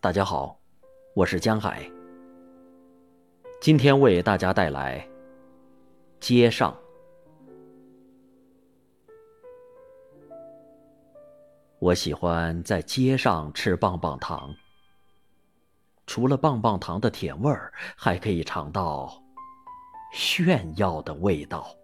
大家好我是江海。今天为大家带来街上。我喜欢在街上吃棒棒糖。除了棒棒糖的甜味儿还可以尝到炫耀的味道。